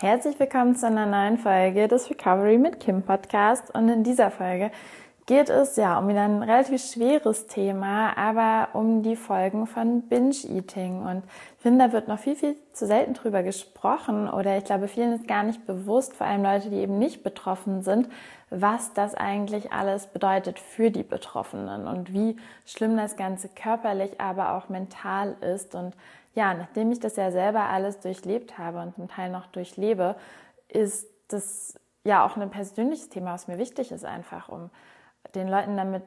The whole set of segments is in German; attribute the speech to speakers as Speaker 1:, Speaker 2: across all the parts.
Speaker 1: Herzlich willkommen zu einer neuen Folge des Recovery mit Kim Podcast. Und in dieser Folge geht es ja um wieder ein relativ schweres Thema, aber um die Folgen von Binge-Eating. Und ich finde, da wird noch viel, viel zu selten drüber gesprochen oder ich glaube, vielen ist gar nicht bewusst, vor allem Leute, die eben nicht betroffen sind, was das eigentlich alles bedeutet für die Betroffenen und wie schlimm das Ganze körperlich, aber auch mental ist. Und ja, nachdem ich das ja selber alles durchlebt habe und zum Teil noch durchlebe, ist das ja auch ein persönliches Thema, was mir wichtig ist, einfach um den Leuten damit,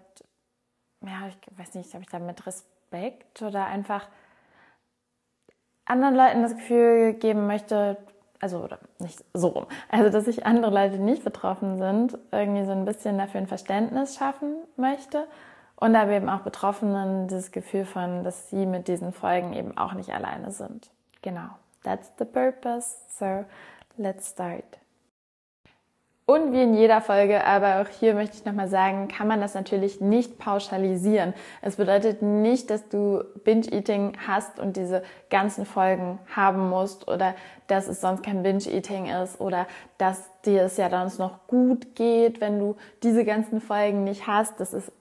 Speaker 1: ja, ich weiß nicht, habe ich damit Respekt oder einfach anderen Leuten das Gefühl geben möchte, also oder nicht so rum, also dass ich andere Leute, die nicht betroffen sind, irgendwie so ein bisschen dafür ein Verständnis schaffen möchte und aber eben auch Betroffenen das Gefühl von, dass sie mit diesen Folgen eben auch nicht alleine sind. Genau, that's the purpose. So let's start. Und wie in jeder Folge, aber auch hier möchte ich nochmal sagen, kann man das natürlich nicht pauschalisieren. Es bedeutet nicht, dass du Binge-Eating hast und diese ganzen Folgen haben musst oder dass es sonst kein Binge-Eating ist oder dass dir es ja sonst noch gut geht, wenn du diese ganzen Folgen nicht hast. Das ist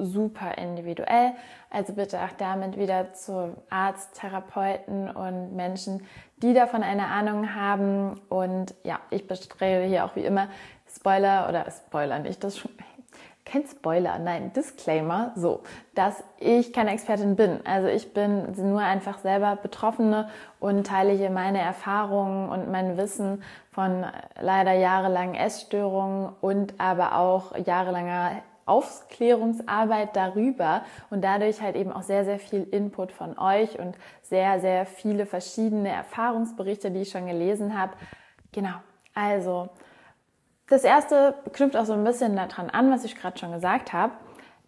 Speaker 1: super individuell. Also bitte auch damit wieder zu Arzt, Therapeuten und Menschen, die davon eine Ahnung haben. Und ja, ich bestrebe hier auch wie immer Spoiler oder Spoiler nicht, das schon, kein Spoiler, nein, Disclaimer, so, dass ich keine Expertin bin. Also ich bin nur einfach selber Betroffene und teile hier meine Erfahrungen und mein Wissen von leider jahrelangen Essstörungen und aber auch jahrelanger Aufklärungsarbeit darüber und dadurch halt eben auch sehr, sehr viel Input von euch und sehr, sehr viele verschiedene Erfahrungsberichte, die ich schon gelesen habe. Genau, also das erste knüpft auch so ein bisschen daran an, was ich gerade schon gesagt habe,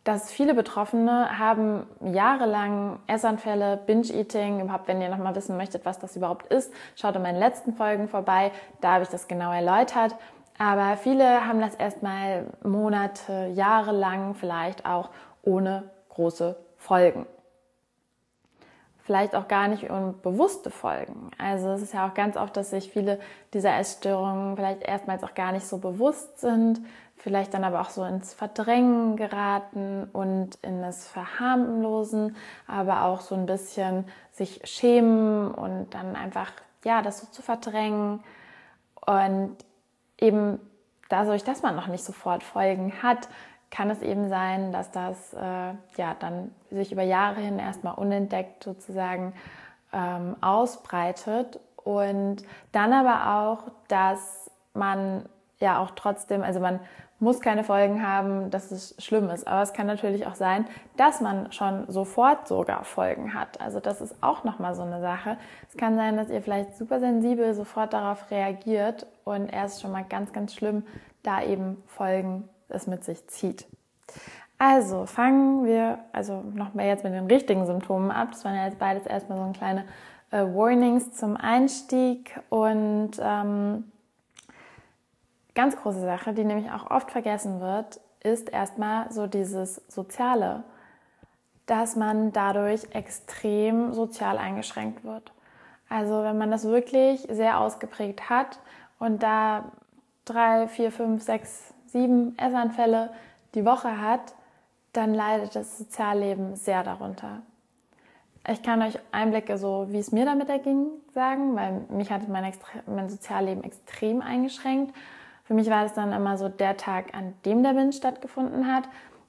Speaker 1: dass viele Betroffene haben jahrelang Essanfälle, Binge-Eating. Überhaupt, wenn ihr nochmal wissen möchtet, was das überhaupt ist, schaut in meinen letzten Folgen vorbei. Da habe ich das genau erläutert. Aber viele haben das erstmal Monate, Jahre lang vielleicht auch ohne große Folgen. Vielleicht auch gar nicht unbewusste Folgen. Also es ist ja auch ganz oft, dass sich viele dieser Essstörungen vielleicht erstmals auch gar nicht so bewusst sind, vielleicht dann aber auch so ins Verdrängen geraten und in das Verharmlosen, aber auch so ein bisschen sich schämen und dann einfach, ja, das so zu verdrängen. Und eben dadurch, dass man noch nicht sofort Folgen hat, kann es eben sein, dass das äh, ja dann sich über Jahre hin erstmal unentdeckt sozusagen ähm, ausbreitet. Und dann aber auch, dass man ja auch trotzdem, also man muss keine Folgen haben, dass es schlimm ist. Aber es kann natürlich auch sein, dass man schon sofort sogar Folgen hat. Also das ist auch nochmal so eine Sache. Es kann sein, dass ihr vielleicht super sensibel sofort darauf reagiert und erst schon mal ganz, ganz schlimm, da eben Folgen es mit sich zieht. Also fangen wir also nochmal jetzt mit den richtigen Symptomen ab. Das waren ja jetzt beides erstmal so ein kleine äh, Warnings zum Einstieg und ähm, ganz große Sache, die nämlich auch oft vergessen wird, ist erstmal so dieses Soziale, dass man dadurch extrem sozial eingeschränkt wird. Also wenn man das wirklich sehr ausgeprägt hat und da drei, vier, fünf, sechs, sieben Essanfälle die Woche hat, dann leidet das Sozialleben sehr darunter. Ich kann euch Einblicke, so wie es mir damit erging, sagen, weil mich hat mein, mein Sozialleben extrem eingeschränkt. Für mich war es dann immer so der Tag, an dem der Wind stattgefunden hat.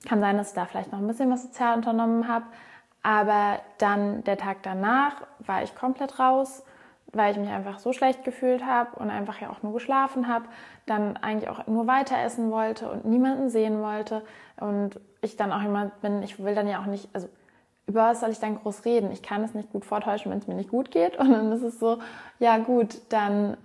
Speaker 1: Kann sein, dass ich da vielleicht noch ein bisschen was sozial unternommen habe. Aber dann der Tag danach war ich komplett raus, weil ich mich einfach so schlecht gefühlt habe und einfach ja auch nur geschlafen habe, dann eigentlich auch nur weiter essen wollte und niemanden sehen wollte. Und ich dann auch jemand bin, ich will dann ja auch nicht, also über was soll ich dann groß reden? Ich kann es nicht gut vortäuschen, wenn es mir nicht gut geht. Und dann ist es so, ja gut, dann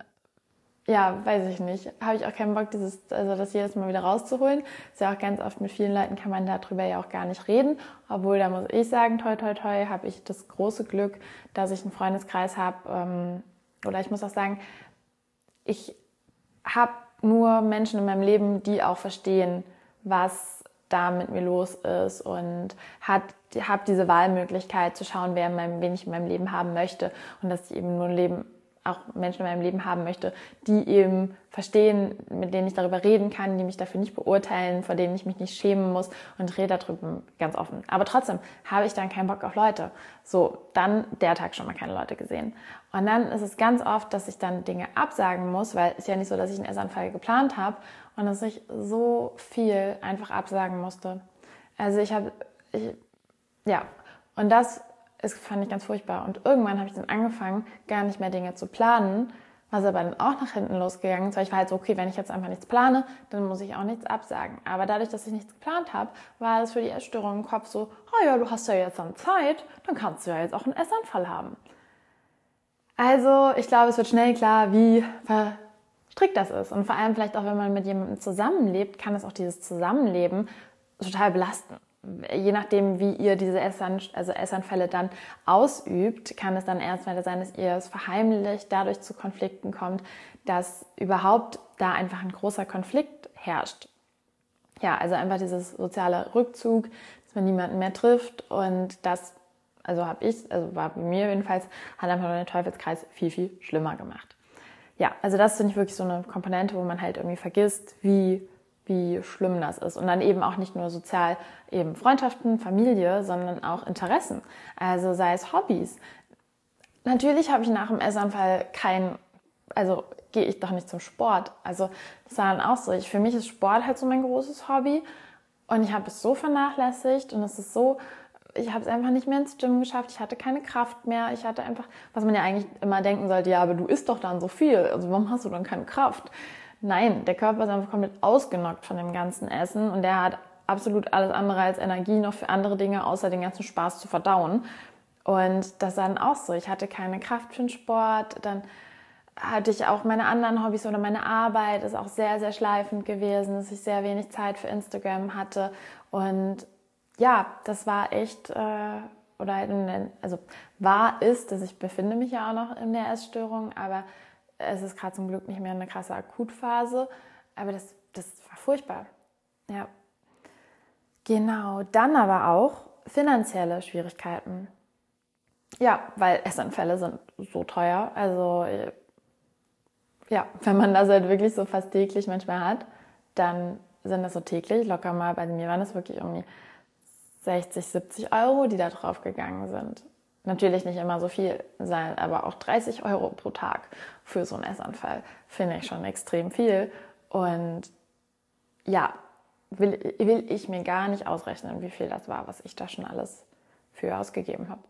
Speaker 1: ja, weiß ich nicht. Habe ich auch keinen Bock, dieses, also das jedes Mal wieder rauszuholen. Ist ja auch ganz oft mit vielen Leuten kann man darüber ja auch gar nicht reden. Obwohl, da muss ich sagen, toi, toi, toi, habe ich das große Glück, dass ich einen Freundeskreis habe. Ähm, oder ich muss auch sagen, ich habe nur Menschen in meinem Leben, die auch verstehen, was da mit mir los ist und hat habe diese Wahlmöglichkeit zu schauen, wer in meinem, wen ich in meinem Leben haben möchte und dass ich eben nur ein Leben auch Menschen in meinem Leben haben möchte, die eben verstehen, mit denen ich darüber reden kann, die mich dafür nicht beurteilen, vor denen ich mich nicht schämen muss und rede darüber ganz offen. Aber trotzdem habe ich dann keinen Bock auf Leute. So, dann der Tag schon mal keine Leute gesehen. Und dann ist es ganz oft, dass ich dann Dinge absagen muss, weil es ja nicht so, dass ich einen Essanfall geplant habe und dass ich so viel einfach absagen musste. Also ich habe, ich, ja, und das ist, fand ich ganz furchtbar. Und irgendwann habe ich dann angefangen, gar nicht mehr Dinge zu planen, was aber dann auch nach hinten losgegangen ist, weil ich war halt so, okay, wenn ich jetzt einfach nichts plane, dann muss ich auch nichts absagen. Aber dadurch, dass ich nichts geplant habe, war es für die Essstörung im Kopf so, oh ja, du hast ja jetzt dann Zeit, dann kannst du ja jetzt auch einen Essanfall haben. Also, ich glaube, es wird schnell klar, wie verstrickt das ist. Und vor allem vielleicht auch, wenn man mit jemandem zusammenlebt, kann es auch dieses Zusammenleben total belasten je nachdem, wie ihr diese Essan, also Essanfälle dann ausübt, kann es dann erstmal sein, dass ihr es verheimlicht, dadurch zu Konflikten kommt, dass überhaupt da einfach ein großer Konflikt herrscht. Ja, also einfach dieses soziale Rückzug, dass man niemanden mehr trifft und das, also habe ich, also war bei mir jedenfalls, hat einfach den Teufelskreis viel, viel schlimmer gemacht. Ja, also das finde ich wirklich so eine Komponente, wo man halt irgendwie vergisst, wie wie schlimm das ist. Und dann eben auch nicht nur sozial eben Freundschaften, Familie, sondern auch Interessen. Also sei es Hobbys. Natürlich habe ich nach dem Essanfall kein, also gehe ich doch nicht zum Sport. Also das war dann auch so. Ich, für mich ist Sport halt so mein großes Hobby. Und ich habe es so vernachlässigt und es ist so, ich habe es einfach nicht mehr ins Gym geschafft. Ich hatte keine Kraft mehr. Ich hatte einfach, was man ja eigentlich immer denken sollte, ja, aber du isst doch dann so viel. Also warum hast du dann keine Kraft? Nein, der Körper ist einfach komplett ausgenockt von dem ganzen Essen und der hat absolut alles andere als Energie noch für andere Dinge, außer den ganzen Spaß zu verdauen. Und das war dann auch so. Ich hatte keine Kraft für den Sport, dann hatte ich auch meine anderen Hobbys oder meine Arbeit ist auch sehr, sehr schleifend gewesen, dass ich sehr wenig Zeit für Instagram hatte. Und ja, das war echt, äh, oder halt also war, ist, dass ich befinde mich ja auch noch in der Essstörung, aber es ist gerade zum Glück nicht mehr eine krasse Akutphase, aber das, das war furchtbar. Ja. Genau, dann aber auch finanzielle Schwierigkeiten. Ja, weil Essanfälle sind so teuer. Also ja, wenn man das halt wirklich so fast täglich manchmal hat, dann sind das so täglich locker mal. Bei mir waren das wirklich irgendwie 60, 70 Euro, die da drauf gegangen sind. Natürlich nicht immer so viel sein, aber auch 30 Euro pro Tag für so einen Essanfall finde ich schon extrem viel. Und ja, will, will ich mir gar nicht ausrechnen, wie viel das war, was ich da schon alles für ausgegeben habe.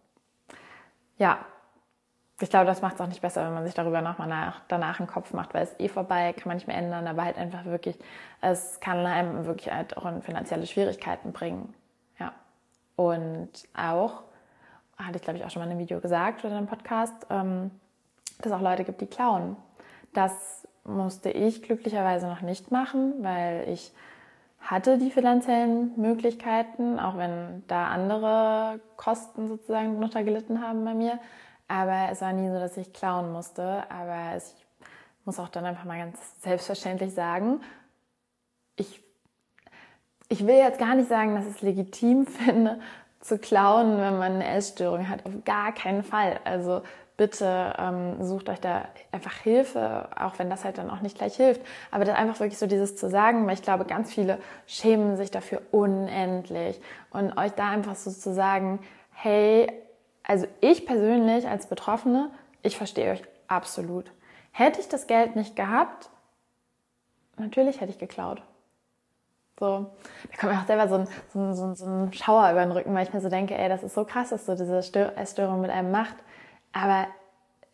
Speaker 1: Ja, ich glaube, das macht es auch nicht besser, wenn man sich darüber nochmal nach, danach einen Kopf macht, weil es eh vorbei, kann man nicht mehr ändern, aber halt einfach wirklich, es kann einem wirklich halt auch in finanzielle Schwierigkeiten bringen. Ja. Und auch, hatte ich glaube ich auch schon mal in einem Video gesagt oder in einem Podcast, ähm, dass es auch Leute gibt, die klauen. Das musste ich glücklicherweise noch nicht machen, weil ich hatte die finanziellen Möglichkeiten, auch wenn da andere Kosten sozusagen drunter gelitten haben bei mir. Aber es war nie so, dass ich klauen musste. Aber ich muss auch dann einfach mal ganz selbstverständlich sagen, ich, ich will jetzt gar nicht sagen, dass ich es legitim finde, zu klauen, wenn man eine Essstörung hat. Auf gar keinen Fall. Also bitte ähm, sucht euch da einfach Hilfe, auch wenn das halt dann auch nicht gleich hilft. Aber dann einfach wirklich so dieses zu sagen, weil ich glaube, ganz viele schämen sich dafür unendlich. Und euch da einfach so zu sagen, hey, also ich persönlich als Betroffene, ich verstehe euch absolut. Hätte ich das Geld nicht gehabt, natürlich hätte ich geklaut. So, da kommt mir auch selber so ein, so, ein, so, ein, so ein Schauer über den Rücken, weil ich mir so denke, ey, das ist so krass, dass so diese Essstörung mit einem macht. Aber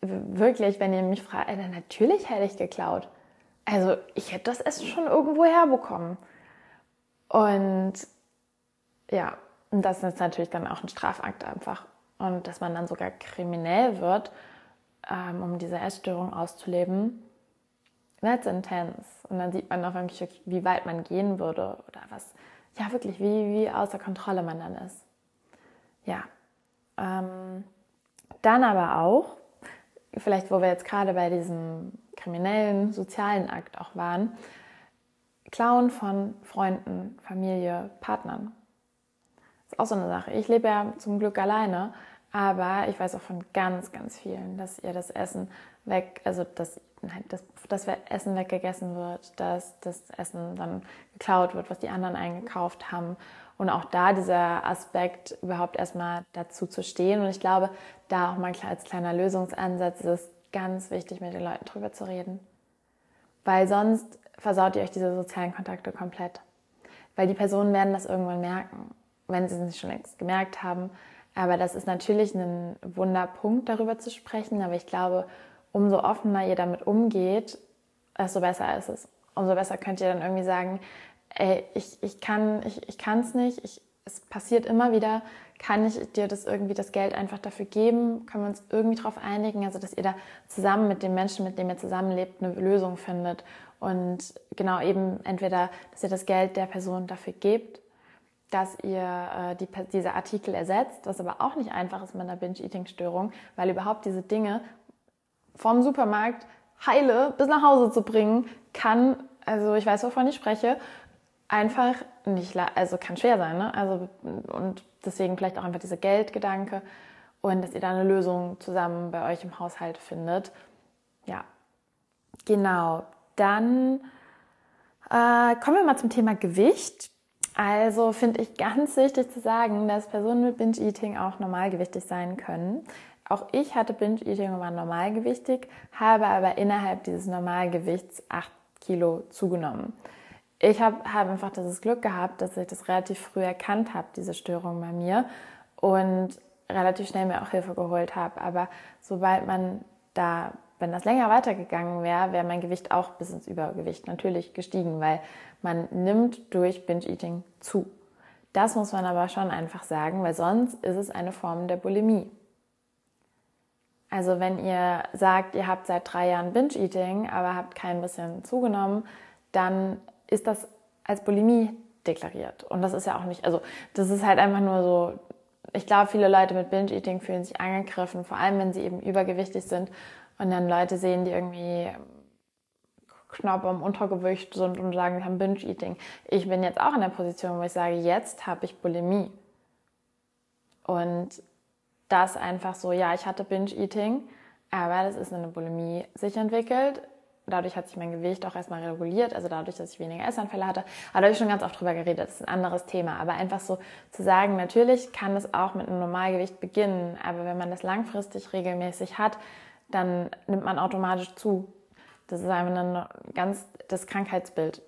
Speaker 1: wirklich, wenn ihr mich fragt, ey, dann natürlich hätte ich geklaut. Also ich hätte das Essen schon irgendwo herbekommen. Und ja, das ist natürlich dann auch ein Strafakt einfach. Und dass man dann sogar kriminell wird, ähm, um diese Essstörung auszuleben, that's intense. Und dann sieht man auch wirklich, wie weit man gehen würde oder was, ja wirklich, wie, wie außer Kontrolle man dann ist. Ja. Ähm, dann aber auch, vielleicht wo wir jetzt gerade bei diesem kriminellen, sozialen Akt auch waren, Klauen von Freunden, Familie, Partnern. Das ist auch so eine Sache. Ich lebe ja zum Glück alleine, Aber ich weiß auch von ganz, ganz vielen, dass ihr das Essen weg, also dass, nein, dass das Essen weggegessen wird, dass das Essen dann geklaut wird, was die anderen eingekauft haben. Und auch da dieser Aspekt überhaupt erstmal dazu zu stehen. Und ich glaube, da auch mal als kleiner Lösungsansatz ist es ganz wichtig, mit den Leuten drüber zu reden. Weil sonst versaut ihr euch diese sozialen Kontakte komplett. Weil die Personen werden das irgendwann merken, wenn sie es nicht schon längst gemerkt haben. Aber das ist natürlich ein Wunderpunkt, darüber zu sprechen. Aber ich glaube, umso offener ihr damit umgeht, desto besser ist es. Umso besser könnt ihr dann irgendwie sagen, ey, ich, ich kann es ich, ich nicht, ich, es passiert immer wieder, kann ich dir das irgendwie das Geld einfach dafür geben? Können wir uns irgendwie darauf einigen, also dass ihr da zusammen mit den Menschen, mit denen ihr zusammenlebt, eine Lösung findet und genau eben entweder, dass ihr das Geld der Person dafür gebt dass ihr äh, die, diese Artikel ersetzt, was aber auch nicht einfach ist mit einer Binge-Eating-Störung, weil überhaupt diese Dinge vom Supermarkt heile bis nach Hause zu bringen, kann, also ich weiß, wovon ich spreche, einfach nicht, also kann schwer sein, ne? Also, und deswegen vielleicht auch einfach dieser Geldgedanke und dass ihr da eine Lösung zusammen bei euch im Haushalt findet. Ja, genau. Dann äh, kommen wir mal zum Thema Gewicht. Also finde ich ganz wichtig zu sagen, dass Personen mit Binge-Eating auch normalgewichtig sein können. Auch ich hatte Binge-Eating und war normalgewichtig, habe aber innerhalb dieses Normalgewichts 8 Kilo zugenommen. Ich habe hab einfach dieses Glück gehabt, dass ich das relativ früh erkannt habe, diese Störung bei mir und relativ schnell mir auch Hilfe geholt habe. Aber sobald man da wenn das länger weitergegangen wäre, wäre mein Gewicht auch bis ins Übergewicht natürlich gestiegen, weil man nimmt durch Binge-Eating zu. Das muss man aber schon einfach sagen, weil sonst ist es eine Form der Bulimie. Also wenn ihr sagt, ihr habt seit drei Jahren Binge-Eating, aber habt kein bisschen zugenommen, dann ist das als Bulimie deklariert. Und das ist ja auch nicht, also das ist halt einfach nur so, ich glaube, viele Leute mit Binge-Eating fühlen sich angegriffen, vor allem wenn sie eben übergewichtig sind und dann Leute sehen, die irgendwie knapp am Untergewicht sind und sagen, wir haben Binge-Eating. Ich bin jetzt auch in der Position, wo ich sage, jetzt habe ich Bulimie. Und das einfach so, ja, ich hatte Binge-Eating, aber das ist eine Bulimie sich entwickelt. Dadurch hat sich mein Gewicht auch erstmal reguliert, also dadurch, dass ich weniger Essanfälle hatte. Aber da habe ich schon ganz oft drüber geredet, das ist ein anderes Thema. Aber einfach so zu sagen, natürlich kann es auch mit einem Normalgewicht beginnen, aber wenn man das langfristig regelmäßig hat, dann nimmt man automatisch zu. Das ist einfach ein ganz das Krankheitsbild.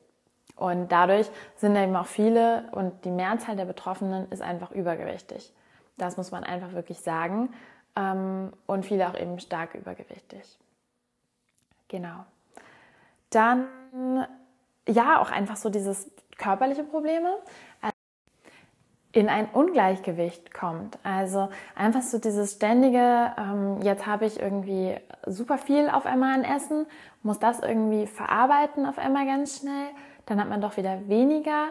Speaker 1: Und dadurch sind eben auch viele und die Mehrzahl der Betroffenen ist einfach übergewichtig. Das muss man einfach wirklich sagen. Ähm, und viele auch eben stark übergewichtig. Genau. Dann, ja, auch einfach so dieses körperliche Probleme in ein Ungleichgewicht kommt. Also einfach so dieses ständige, ähm, jetzt habe ich irgendwie super viel auf einmal an Essen, muss das irgendwie verarbeiten auf einmal ganz schnell, dann hat man doch wieder weniger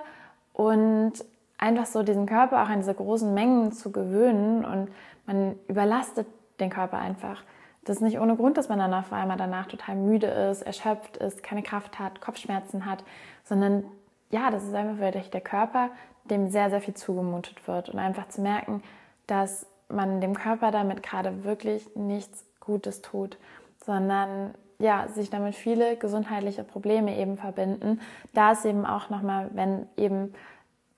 Speaker 1: und einfach so diesen Körper auch an diese großen Mengen zu gewöhnen und man überlastet den Körper einfach. Das ist nicht ohne Grund, dass man dann auf einmal danach total müde ist, erschöpft ist, keine Kraft hat, Kopfschmerzen hat, sondern ja, das ist einfach wirklich der Körper, dem sehr, sehr viel zugemutet wird und einfach zu merken, dass man dem Körper damit gerade wirklich nichts Gutes tut, sondern ja, sich damit viele gesundheitliche Probleme eben verbinden. Da ist eben auch nochmal, wenn eben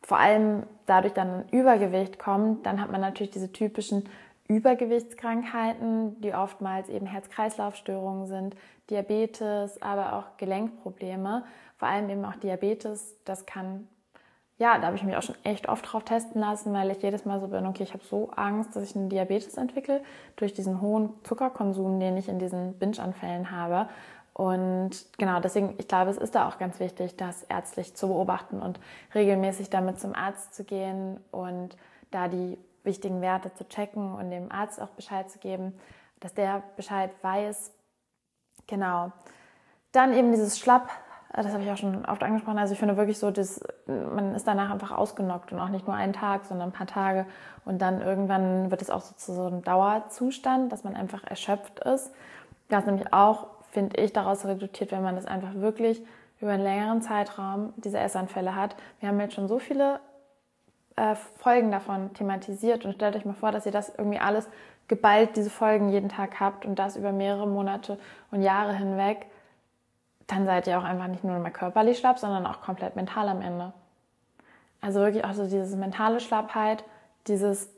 Speaker 1: vor allem dadurch dann ein Übergewicht kommt, dann hat man natürlich diese typischen Übergewichtskrankheiten, die oftmals eben Herz-Kreislauf-Störungen sind, Diabetes, aber auch Gelenkprobleme. Vor allem eben auch Diabetes, das kann ja, da habe ich mich auch schon echt oft drauf testen lassen, weil ich jedes Mal so bin, okay, ich habe so Angst, dass ich einen Diabetes entwickle durch diesen hohen Zuckerkonsum, den ich in diesen Binge-Anfällen habe. Und genau, deswegen, ich glaube, es ist da auch ganz wichtig, das ärztlich zu beobachten und regelmäßig damit zum Arzt zu gehen und da die wichtigen Werte zu checken und dem Arzt auch Bescheid zu geben, dass der Bescheid weiß. Genau. Dann eben dieses Schlapp das habe ich auch schon oft angesprochen. Also ich finde wirklich so, dass man ist danach einfach ausgenockt und auch nicht nur einen Tag, sondern ein paar Tage. Und dann irgendwann wird es auch so zu so einem Dauerzustand, dass man einfach erschöpft ist. Das nämlich auch, finde ich, daraus reduziert, wenn man das einfach wirklich über einen längeren Zeitraum diese Essanfälle hat. Wir haben jetzt schon so viele äh, Folgen davon thematisiert und stellt euch mal vor, dass ihr das irgendwie alles geballt, diese Folgen jeden Tag habt und das über mehrere Monate und Jahre hinweg, dann seid ihr auch einfach nicht nur mehr körperlich schlapp, sondern auch komplett mental am Ende. Also wirklich auch so diese mentale Schlappheit, dieses,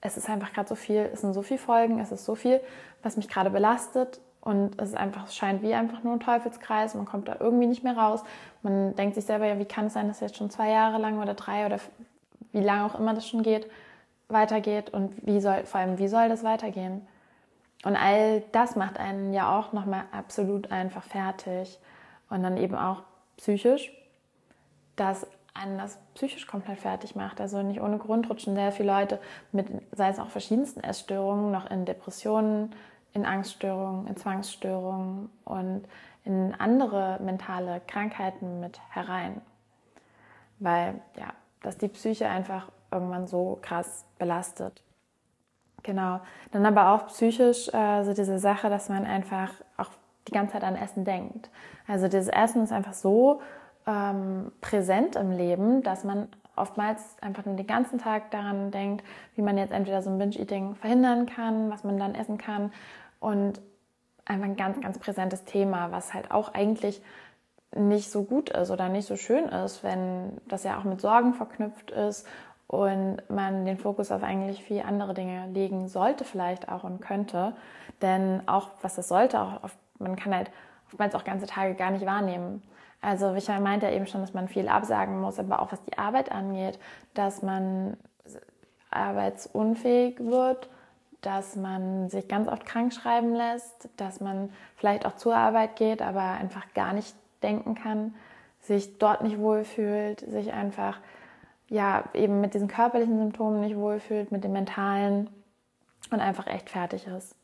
Speaker 1: es ist einfach gerade so viel, es sind so viele Folgen, es ist so viel, was mich gerade belastet und es ist einfach, es scheint wie einfach nur ein Teufelskreis, man kommt da irgendwie nicht mehr raus. Man denkt sich selber, ja, wie kann es sein, dass jetzt schon zwei Jahre lang oder drei oder wie lange auch immer das schon geht, weitergeht und wie soll, vor allem, wie soll das weitergehen? Und all das macht einen ja auch nochmal absolut einfach fertig. Und dann eben auch psychisch, dass einen das psychisch komplett fertig macht. Also nicht ohne Grund rutschen sehr viele Leute mit, sei es auch verschiedensten Essstörungen, noch in Depressionen, in Angststörungen, in Zwangsstörungen und in andere mentale Krankheiten mit herein. Weil, ja, dass die Psyche einfach irgendwann so krass belastet. Genau. Dann aber auch psychisch äh, so diese Sache, dass man einfach auch die ganze Zeit an Essen denkt. Also dieses Essen ist einfach so ähm, präsent im Leben, dass man oftmals einfach nur den ganzen Tag daran denkt, wie man jetzt entweder so ein Binge-Eating verhindern kann, was man dann essen kann und einfach ein ganz, ganz präsentes Thema, was halt auch eigentlich nicht so gut ist oder nicht so schön ist, wenn das ja auch mit Sorgen verknüpft ist und man den Fokus auf eigentlich viel andere Dinge legen sollte vielleicht auch und könnte. Denn auch was das sollte, auch auf, man kann halt oftmals auch ganze Tage gar nicht wahrnehmen. Also Michael meinte ja eben schon, dass man viel absagen muss, aber auch was die Arbeit angeht, dass man arbeitsunfähig wird, dass man sich ganz oft krank schreiben lässt, dass man vielleicht auch zur Arbeit geht, aber einfach gar nicht denken kann, sich dort nicht wohlfühlt, sich einfach ja eben mit diesen körperlichen Symptomen nicht wohlfühlt, mit den mentalen und einfach echt fertig ist.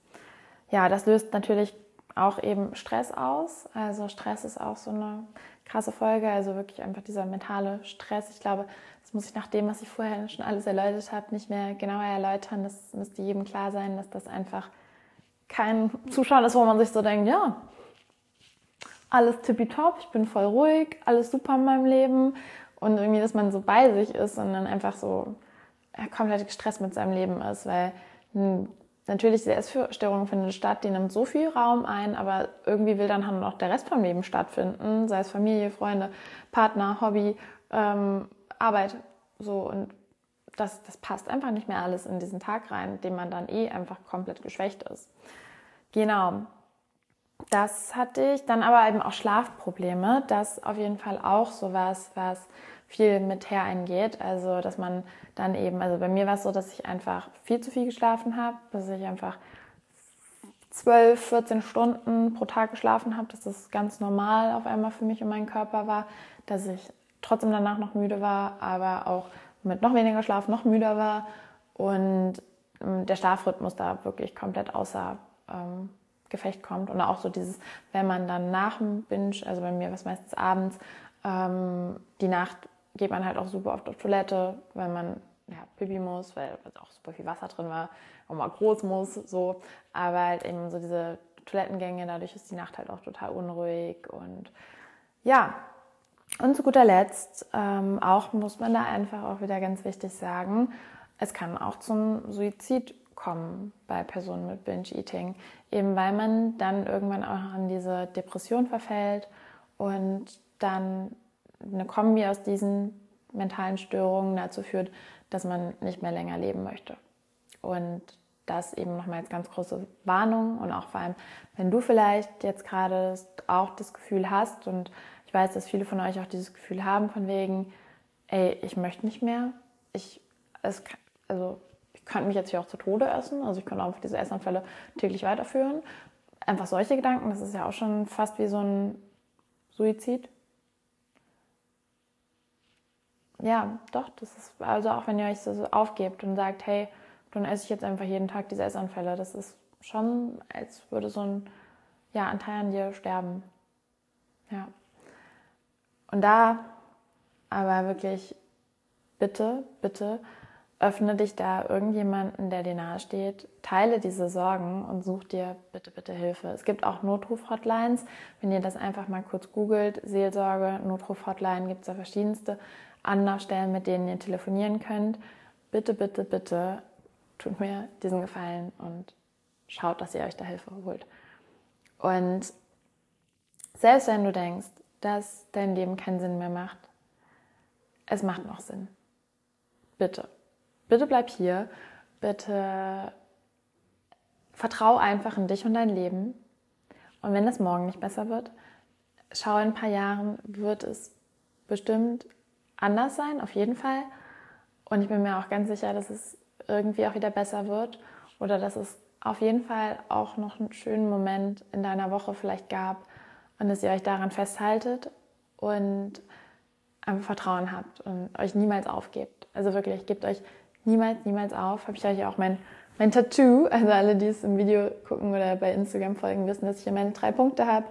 Speaker 1: Ja, das löst natürlich auch eben Stress aus. Also Stress ist auch so eine krasse Folge, also wirklich einfach dieser mentale Stress. Ich glaube, das muss ich nach dem, was ich vorher schon alles erläutert habe, nicht mehr genauer erläutern. Das müsste jedem klar sein, dass das einfach kein Zuschauen ist, wo man sich so denkt, ja, alles tippitopp, ich bin voll ruhig, alles super in meinem Leben und irgendwie, dass man so bei sich ist und dann einfach so komplett gestresst mit seinem Leben ist, weil Natürlich, diese Essstörung findet statt, die nimmt so viel Raum ein, aber irgendwie will dann noch der Rest vom Leben stattfinden, sei es Familie, Freunde, Partner, Hobby, ähm, Arbeit, so und das, das passt einfach nicht mehr alles in diesen Tag rein, dem man dann eh einfach komplett geschwächt ist. Genau. Das hatte ich. Dann aber eben auch Schlafprobleme. Das auf jeden Fall auch sowas, was viel mit hereingeht. Also, dass man dann eben, also bei mir war es so, dass ich einfach viel zu viel geschlafen habe, dass ich einfach 12, 14 Stunden pro Tag geschlafen habe, dass das ganz normal auf einmal für mich und meinen Körper war, dass ich trotzdem danach noch müde war, aber auch mit noch weniger Schlaf noch müder war und ähm, der Schlafrhythmus da wirklich komplett außer ähm, Gefecht kommt und auch so dieses, wenn man dann nach dem Binge, also bei mir was meistens abends, ähm, die Nacht geht man halt auch super oft auf Toilette, weil man ja, pipi muss, weil auch super viel Wasser drin war und mal groß muss, so. Aber halt eben so diese Toilettengänge, dadurch ist die Nacht halt auch total unruhig und ja. Und zu guter Letzt, ähm, auch muss man da einfach auch wieder ganz wichtig sagen, es kann auch zum Suizid kommen bei Personen mit Binge-Eating, eben weil man dann irgendwann auch an diese Depression verfällt und dann eine Kombi aus diesen mentalen Störungen dazu führt, dass man nicht mehr länger leben möchte. Und das eben nochmal als ganz große Warnung und auch vor allem, wenn du vielleicht jetzt gerade auch das Gefühl hast und ich weiß, dass viele von euch auch dieses Gefühl haben von wegen, ey, ich möchte nicht mehr, ich, es, also ich könnte mich jetzt hier auch zu Tode essen, also ich könnte auch diese Essanfälle täglich weiterführen. Einfach solche Gedanken, das ist ja auch schon fast wie so ein Suizid, ja, doch, das ist, also auch wenn ihr euch so aufgebt und sagt, hey, dann esse ich jetzt einfach jeden Tag diese Essanfälle, das ist schon, als würde so ein ja, Anteil an dir sterben. Ja. Und da aber wirklich bitte, bitte öffne dich da irgendjemanden, der dir nahe steht, teile diese Sorgen und such dir bitte, bitte Hilfe. Es gibt auch Notruf-Hotlines. Wenn ihr das einfach mal kurz googelt, Seelsorge, Notruf-Hotline, gibt es da verschiedenste Anlaufstellen, mit denen ihr telefonieren könnt. Bitte, bitte, bitte tut mir diesen Gefallen und schaut, dass ihr euch da Hilfe holt. Und selbst wenn du denkst, dass dein Leben keinen Sinn mehr macht, es macht noch Sinn. Bitte bitte bleib hier, bitte vertrau einfach in dich und dein Leben. Und wenn es morgen nicht besser wird, schau in ein paar Jahren, wird es bestimmt anders sein, auf jeden Fall. Und ich bin mir auch ganz sicher, dass es irgendwie auch wieder besser wird oder dass es auf jeden Fall auch noch einen schönen Moment in deiner Woche vielleicht gab und dass ihr euch daran festhaltet und einfach Vertrauen habt und euch niemals aufgebt. Also wirklich, gebt euch niemals, niemals auf. Habe ich euch auch mein, mein Tattoo, also alle, die es im Video gucken oder bei Instagram folgen, wissen, dass ich hier meine drei Punkte habe,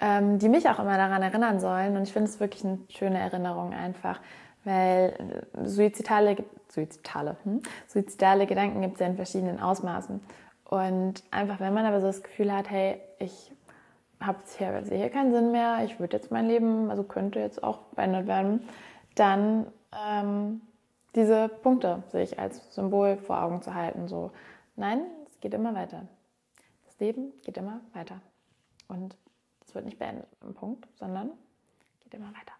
Speaker 1: ähm, die mich auch immer daran erinnern sollen. Und ich finde es wirklich eine schöne Erinnerung einfach, weil suizidale, suizidale, hm? suizidale Gedanken gibt es ja in verschiedenen Ausmaßen. Und einfach, wenn man aber so das Gefühl hat, hey, ich habe hier, sehe hier keinen Sinn mehr, ich würde jetzt mein Leben, also könnte jetzt auch beendet werden, dann ähm, diese Punkte sich als Symbol vor Augen zu halten. So, nein, es geht immer weiter. Das Leben geht immer weiter. Und wird nicht beendet im Punkt, sondern geht immer weiter.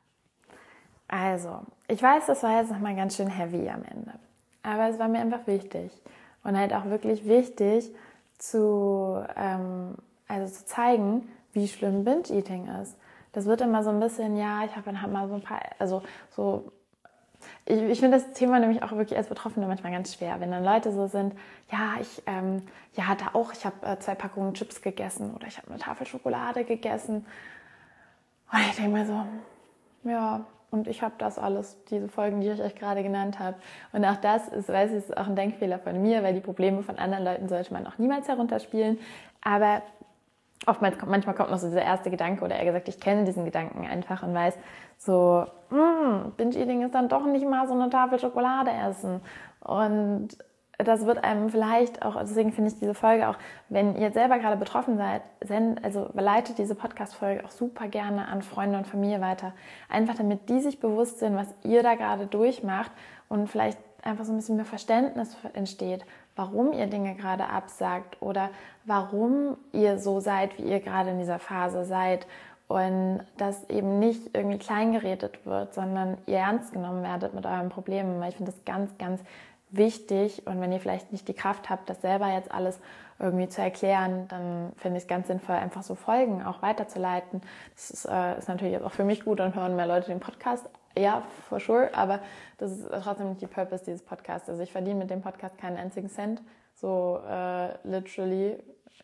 Speaker 1: Also, ich weiß, das war jetzt nochmal ganz schön heavy am Ende. Aber es war mir einfach wichtig. Und halt auch wirklich wichtig zu, ähm, also zu zeigen, wie schlimm Binge-Eating ist. Das wird immer so ein bisschen, ja, ich habe dann halt mal so ein paar, also so ich, ich finde das Thema nämlich auch wirklich als Betroffene manchmal ganz schwer, wenn dann Leute so sind, ja, ich ähm, ja, hatte auch, ich habe äh, zwei Packungen Chips gegessen oder ich habe eine Tafel Schokolade gegessen. Und ich denke mir so, ja, und ich habe das alles, diese Folgen, die ich euch gerade genannt habe. Und auch das ist, weiß ich, ist auch ein Denkfehler von mir, weil die Probleme von anderen Leuten sollte man auch niemals herunterspielen. Aber oftmals kommt, manchmal kommt noch so dieser erste Gedanke oder eher gesagt, ich kenne diesen Gedanken einfach und weiß so, mm, Binge-Eating ist dann doch nicht mal so eine Tafel Schokolade essen. Und das wird einem vielleicht auch, deswegen finde ich diese Folge auch, wenn ihr selber gerade betroffen seid, also leitet diese Podcast-Folge auch super gerne an Freunde und Familie weiter. Einfach damit die sich bewusst sind, was ihr da gerade durchmacht und vielleicht einfach so ein bisschen mehr Verständnis entsteht warum ihr Dinge gerade absagt oder warum ihr so seid, wie ihr gerade in dieser Phase seid und dass eben nicht irgendwie kleingeredet wird, sondern ihr ernst genommen werdet mit euren Problemen. Weil ich finde das ganz, ganz wichtig und wenn ihr vielleicht nicht die Kraft habt, das selber jetzt alles irgendwie zu erklären, dann finde ich es ganz sinnvoll, einfach so Folgen auch weiterzuleiten. Das ist, äh, ist natürlich jetzt auch für mich gut, dann hören mehr Leute den Podcast ja, for sure, aber das ist trotzdem nicht die Purpose dieses Podcasts. Also ich verdiene mit dem Podcast keinen einzigen Cent, so äh, literally.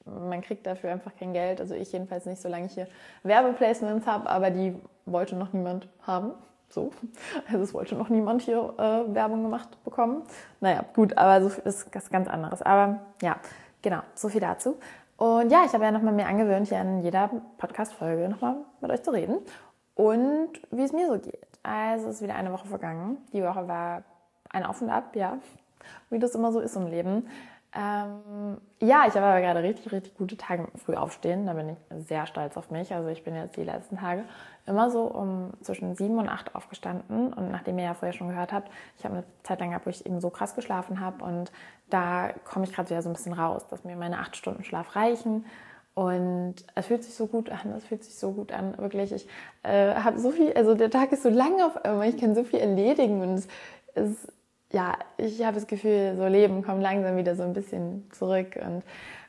Speaker 1: Man kriegt dafür einfach kein Geld. Also ich jedenfalls nicht, solange ich hier Werbeplacements habe, aber die wollte noch niemand haben. So. Also es wollte noch niemand hier äh, Werbung gemacht bekommen. Naja, gut, aber so ist das ganz anderes. Aber ja, genau, so viel dazu. Und ja, ich habe ja nochmal mir angewöhnt, hier in jeder Podcast-Folge nochmal mit euch zu reden und wie es mir so geht. Also ist wieder eine Woche vergangen. Die Woche war ein Auf und Ab, ja, wie das immer so ist im Leben. Ähm, ja, ich habe aber gerade richtig, richtig gute Tage früh aufstehen. Da bin ich sehr stolz auf mich. Also ich bin jetzt die letzten Tage immer so um zwischen sieben und acht aufgestanden. Und nachdem ihr ja vorher schon gehört habt, ich habe eine Zeit lang gehabt, wo ich eben so krass geschlafen habe. Und da komme ich gerade wieder so ein bisschen raus, dass mir meine acht Stunden Schlaf reichen. Und es fühlt sich so gut an, es fühlt sich so gut an, wirklich. Ich äh, habe so viel, also der Tag ist so lang auf einmal, ich kann so viel erledigen und es, es ja, ich habe das Gefühl, so Leben kommt langsam wieder so ein bisschen zurück und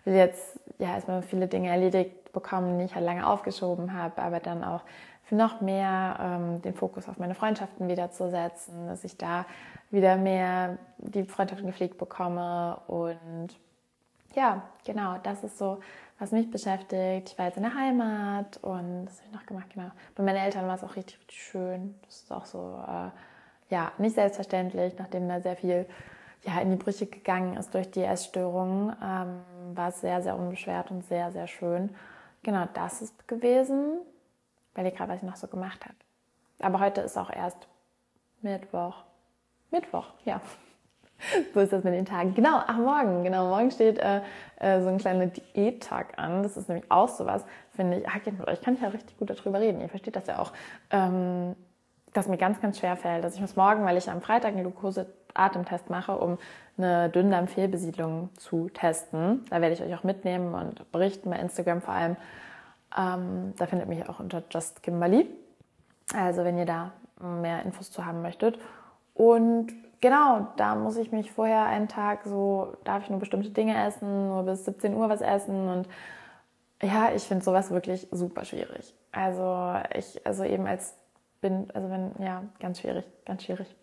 Speaker 1: will jetzt ja erstmal viele Dinge erledigt bekommen, die ich halt lange aufgeschoben habe, aber dann auch für noch mehr ähm, den Fokus auf meine Freundschaften wieder zu setzen, dass ich da wieder mehr die Freundschaften gepflegt bekomme und ja, genau, das ist so was mich beschäftigt. Ich war jetzt in der Heimat und das habe ich noch gemacht, genau. Bei meinen Eltern war es auch richtig, richtig schön. Das ist auch so, äh, ja, nicht selbstverständlich, nachdem da sehr viel ja, in die Brüche gegangen ist durch die Essstörungen, ähm, war es sehr, sehr unbeschwert und sehr, sehr schön. Genau, das ist gewesen, weil ich gerade, was ich noch so gemacht habe. Aber heute ist auch erst Mittwoch. Mittwoch, ja. so ist das mit den Tagen. Genau, ach morgen, genau, morgen steht äh, äh, so ein kleiner Diättag an. Das ist nämlich auch sowas, finde ich, ich kann ja richtig gut darüber reden, ihr versteht das ja auch, ähm, dass mir ganz, ganz schwer fällt. Also ich muss morgen, weil ich am Freitag einen Glucose-Atemtest mache, um eine Dünndarmfehlbesiedlung zu testen. Da werde ich euch auch mitnehmen und berichten bei Instagram vor allem. Ähm, da findet mich auch unter Just Kimberly. Also wenn ihr da mehr Infos zu haben möchtet. Und genau, da muss ich mich vorher einen Tag so, darf ich nur bestimmte Dinge essen, nur bis 17 Uhr was essen und ja, ich finde sowas wirklich super schwierig. Also ich, also eben als bin, also wenn, ja, ganz schwierig, ganz schwierig.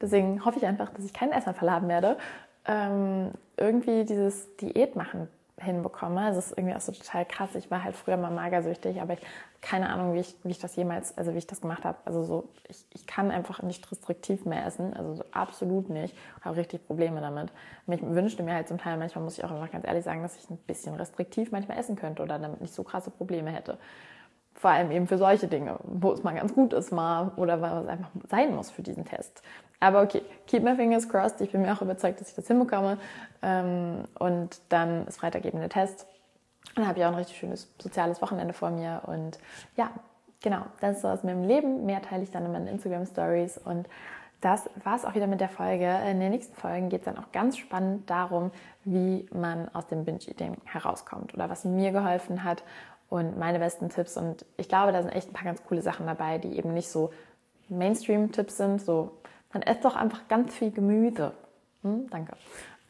Speaker 1: Deswegen hoffe ich einfach, dass ich keinen Essanfall haben werde. Ähm, irgendwie dieses Diät machen hinbekomme. Das ist irgendwie auch so total krass. Ich war halt früher mal magersüchtig, aber ich keine Ahnung, wie ich, wie ich das jemals, also wie ich das gemacht habe. Also so, ich, ich kann einfach nicht restriktiv mehr essen, also so absolut nicht. Ich habe richtig Probleme damit. Und ich wünschte mir halt zum Teil, manchmal muss ich auch einfach ganz ehrlich sagen, dass ich ein bisschen restriktiv manchmal essen könnte oder damit nicht so krasse Probleme hätte. Vor allem eben für solche Dinge, wo es mal ganz gut ist, mal oder weil es einfach sein muss für diesen Test. Aber okay, keep my fingers crossed. Ich bin mir auch überzeugt, dass ich das hinbekomme. Ähm, und dann ist Freitag eben der Test. Dann habe ich auch ein richtig schönes soziales Wochenende vor mir. Und ja, genau, das ist so aus meinem Leben. Mehr teile ich dann in meinen Instagram Stories. Und das war es auch wieder mit der Folge. In den nächsten Folgen geht es dann auch ganz spannend darum, wie man aus dem Binge-Eating herauskommt oder was mir geholfen hat und meine besten Tipps. Und ich glaube, da sind echt ein paar ganz coole Sachen dabei, die eben nicht so Mainstream-Tipps sind, so dann esst doch einfach ganz viel Gemüse. Hm, danke.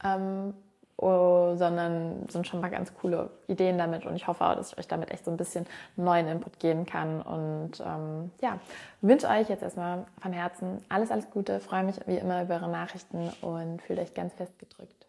Speaker 1: Ähm, oh, sondern sind schon mal ganz coole Ideen damit und ich hoffe auch, dass ich euch damit echt so ein bisschen neuen Input geben kann. Und ähm, ja, wünsche euch jetzt erstmal von Herzen alles, alles Gute. Freue mich wie immer über eure Nachrichten und fühlt euch ganz fest gedrückt.